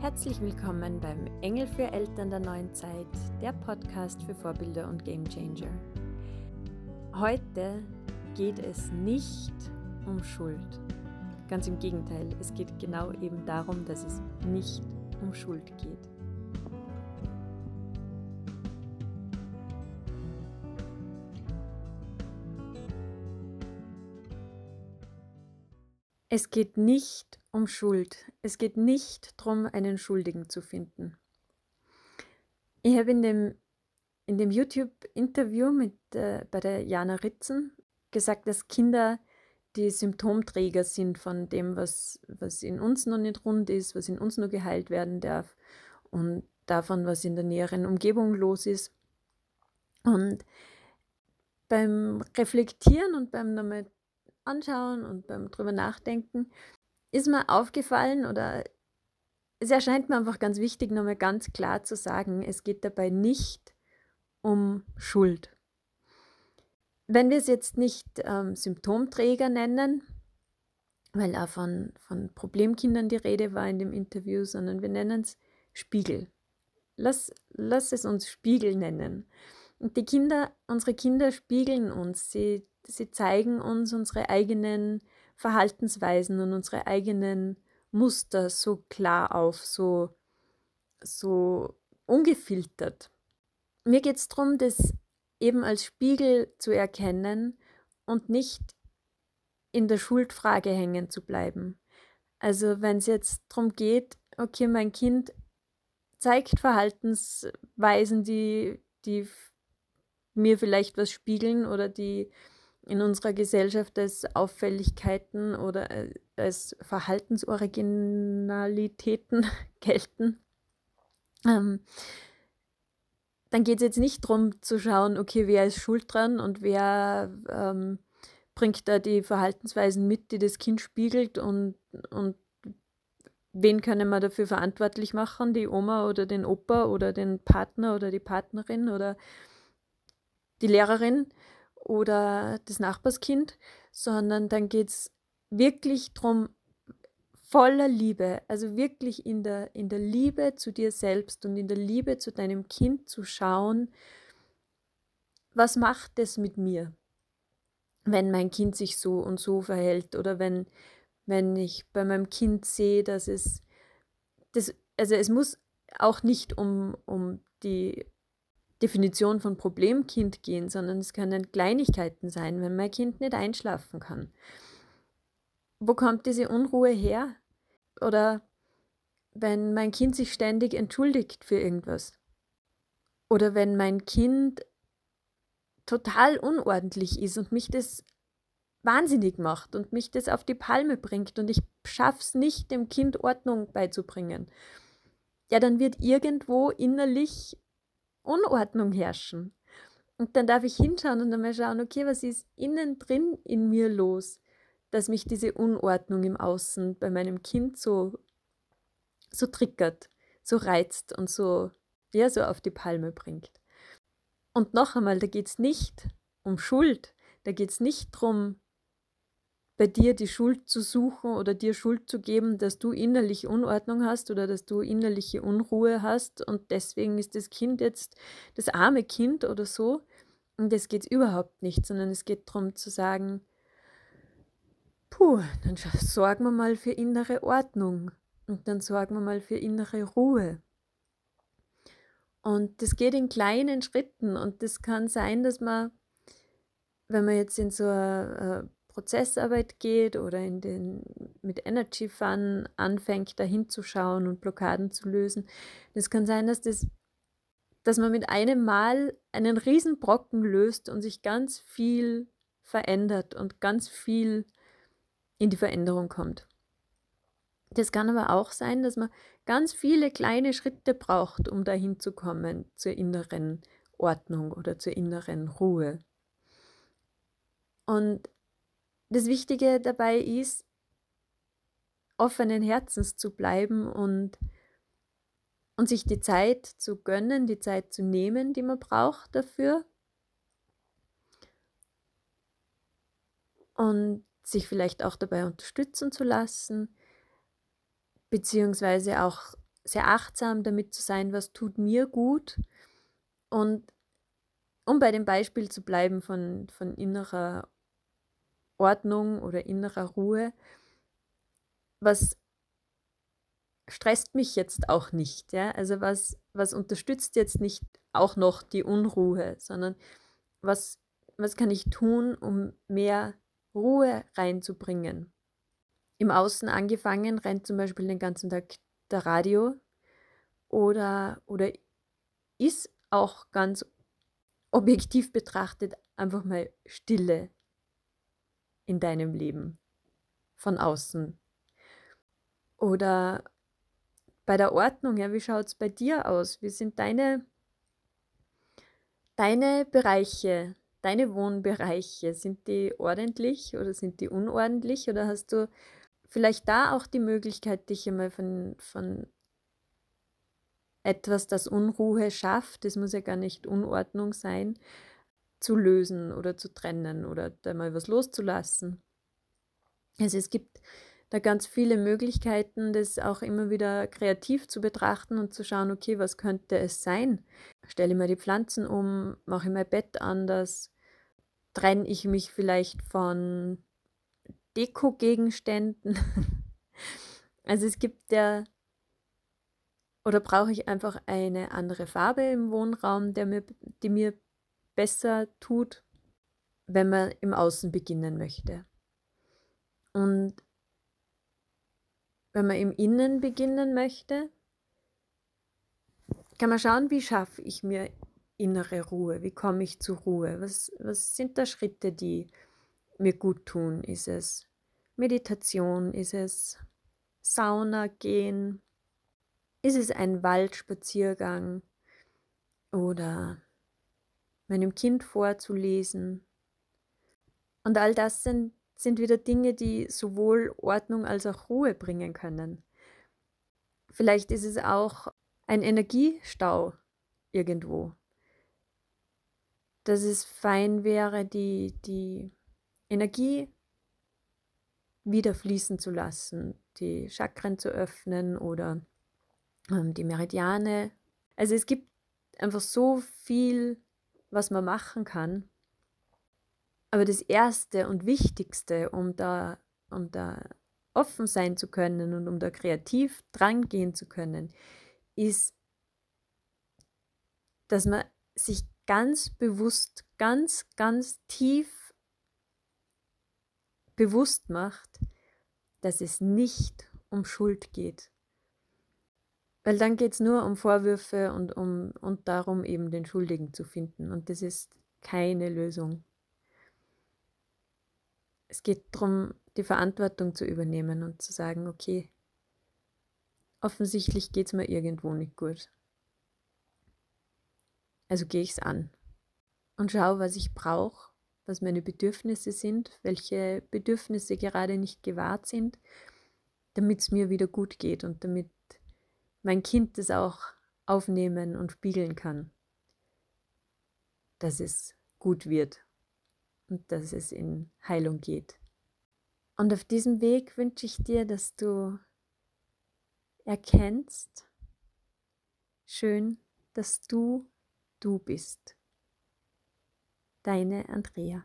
Herzlich willkommen beim Engel für Eltern der neuen Zeit, der Podcast für Vorbilder und Gamechanger. Heute geht es nicht um Schuld. Ganz im Gegenteil, es geht genau eben darum, dass es nicht um Schuld geht. Es geht nicht um Schuld. Es geht nicht darum, einen Schuldigen zu finden. Ich habe in dem, in dem YouTube-Interview äh, bei der Jana Ritzen gesagt, dass Kinder die Symptomträger sind von dem, was, was in uns noch nicht rund ist, was in uns noch geheilt werden darf und davon, was in der näheren Umgebung los ist. Und beim Reflektieren und beim nochmal anschauen und beim drüber nachdenken, ist mir aufgefallen oder es erscheint mir einfach ganz wichtig, nochmal ganz klar zu sagen, es geht dabei nicht um Schuld. Wenn wir es jetzt nicht ähm, Symptomträger nennen, weil auch von, von Problemkindern die Rede war in dem Interview, sondern wir nennen es Spiegel. Lass, lass es uns Spiegel nennen. Und die Kinder, unsere Kinder spiegeln uns. Sie sie zeigen uns unsere eigenen Verhaltensweisen und unsere eigenen Muster so klar auf, so, so ungefiltert. Mir geht es darum, das eben als Spiegel zu erkennen und nicht in der Schuldfrage hängen zu bleiben. Also wenn es jetzt darum geht, okay, mein Kind zeigt Verhaltensweisen, die, die mir vielleicht was spiegeln oder die in unserer Gesellschaft als Auffälligkeiten oder äh, als Verhaltensoriginalitäten gelten. Ähm, dann geht es jetzt nicht darum zu schauen, okay, wer ist schuld dran und wer ähm, bringt da die Verhaltensweisen mit, die das Kind spiegelt und, und wen können wir dafür verantwortlich machen, die Oma oder den Opa oder den Partner oder die Partnerin oder die Lehrerin, oder das Nachbarskind, sondern dann geht es wirklich darum, voller Liebe, also wirklich in der, in der Liebe zu dir selbst und in der Liebe zu deinem Kind zu schauen, was macht es mit mir, wenn mein Kind sich so und so verhält oder wenn, wenn ich bei meinem Kind sehe, dass es, das, also es muss auch nicht um, um die Definition von Problemkind gehen, sondern es können Kleinigkeiten sein, wenn mein Kind nicht einschlafen kann. Wo kommt diese Unruhe her? Oder wenn mein Kind sich ständig entschuldigt für irgendwas. Oder wenn mein Kind total unordentlich ist und mich das wahnsinnig macht und mich das auf die Palme bringt und ich schaff's nicht, dem Kind Ordnung beizubringen. Ja, dann wird irgendwo innerlich Unordnung herrschen. Und dann darf ich hinschauen und dann mal schauen, okay, was ist innen drin in mir los, dass mich diese Unordnung im Außen bei meinem Kind so, so triggert, so reizt und so, ja, so auf die Palme bringt. Und noch einmal, da geht es nicht um Schuld, da geht es nicht darum, bei dir die Schuld zu suchen oder dir Schuld zu geben, dass du innerlich Unordnung hast oder dass du innerliche Unruhe hast und deswegen ist das Kind jetzt das arme Kind oder so. Und das geht überhaupt nicht, sondern es geht darum zu sagen, puh, dann sorgen wir mal für innere Ordnung und dann sorgen wir mal für innere Ruhe. Und das geht in kleinen Schritten und das kann sein, dass man, wenn man jetzt in so eine Prozessarbeit geht oder in den, mit Energy Fun anfängt, da hinzuschauen und Blockaden zu lösen. Es kann sein, dass, das, dass man mit einem Mal einen riesen Brocken löst und sich ganz viel verändert und ganz viel in die Veränderung kommt. Das kann aber auch sein, dass man ganz viele kleine Schritte braucht, um dahin zu kommen zur inneren Ordnung oder zur inneren Ruhe. Und das Wichtige dabei ist, offenen Herzens zu bleiben und, und sich die Zeit zu gönnen, die Zeit zu nehmen, die man braucht dafür. Und sich vielleicht auch dabei unterstützen zu lassen, beziehungsweise auch sehr achtsam damit zu sein, was tut mir gut. Und um bei dem Beispiel zu bleiben von, von innerer Ordnung oder innerer Ruhe, was stresst mich jetzt auch nicht, ja? Also was, was unterstützt jetzt nicht auch noch die Unruhe, sondern was, was kann ich tun, um mehr Ruhe reinzubringen? Im Außen angefangen rennt zum Beispiel den ganzen Tag der Radio oder, oder ist auch ganz objektiv betrachtet einfach mal Stille in deinem Leben von außen. Oder bei der Ordnung, ja, wie schaut es bei dir aus? Wie sind deine, deine Bereiche, deine Wohnbereiche? Sind die ordentlich oder sind die unordentlich? Oder hast du vielleicht da auch die Möglichkeit, dich einmal von, von etwas, das Unruhe schafft, das muss ja gar nicht Unordnung sein, zu lösen oder zu trennen oder da mal was loszulassen. Also es gibt da ganz viele Möglichkeiten, das auch immer wieder kreativ zu betrachten und zu schauen, okay, was könnte es sein? Stelle ich mal die Pflanzen um, mache ich mein Bett anders, trenne ich mich vielleicht von Deko-Gegenständen. also es gibt ja, oder brauche ich einfach eine andere Farbe im Wohnraum, der mir, die mir besser tut, wenn man im Außen beginnen möchte. Und wenn man im Innen beginnen möchte, kann man schauen, wie schaffe ich mir innere Ruhe, wie komme ich zur Ruhe, was, was sind da Schritte, die mir gut tun? Ist es Meditation? Ist es Sauna gehen? Ist es ein Waldspaziergang? Oder meinem Kind vorzulesen? Und all das sind, sind wieder Dinge, die sowohl Ordnung als auch Ruhe bringen können. Vielleicht ist es auch ein Energiestau irgendwo. Dass es fein wäre, die, die Energie wieder fließen zu lassen, die Chakren zu öffnen oder ähm, die Meridiane. Also es gibt einfach so viel, was man machen kann. Aber das Erste und Wichtigste, um da, um da offen sein zu können und um da kreativ dran gehen zu können, ist, dass man sich ganz bewusst, ganz, ganz tief bewusst macht, dass es nicht um Schuld geht. Weil dann geht es nur um Vorwürfe und, um, und darum, eben den Schuldigen zu finden. Und das ist keine Lösung. Es geht darum, die Verantwortung zu übernehmen und zu sagen, okay, offensichtlich geht es mir irgendwo nicht gut. Also gehe ich es an und schaue, was ich brauche was meine Bedürfnisse sind, welche Bedürfnisse gerade nicht gewahrt sind, damit es mir wieder gut geht und damit mein Kind das auch aufnehmen und spiegeln kann, dass es gut wird und dass es in Heilung geht. Und auf diesem Weg wünsche ich dir, dass du erkennst, schön, dass du du bist. Deine Andrea.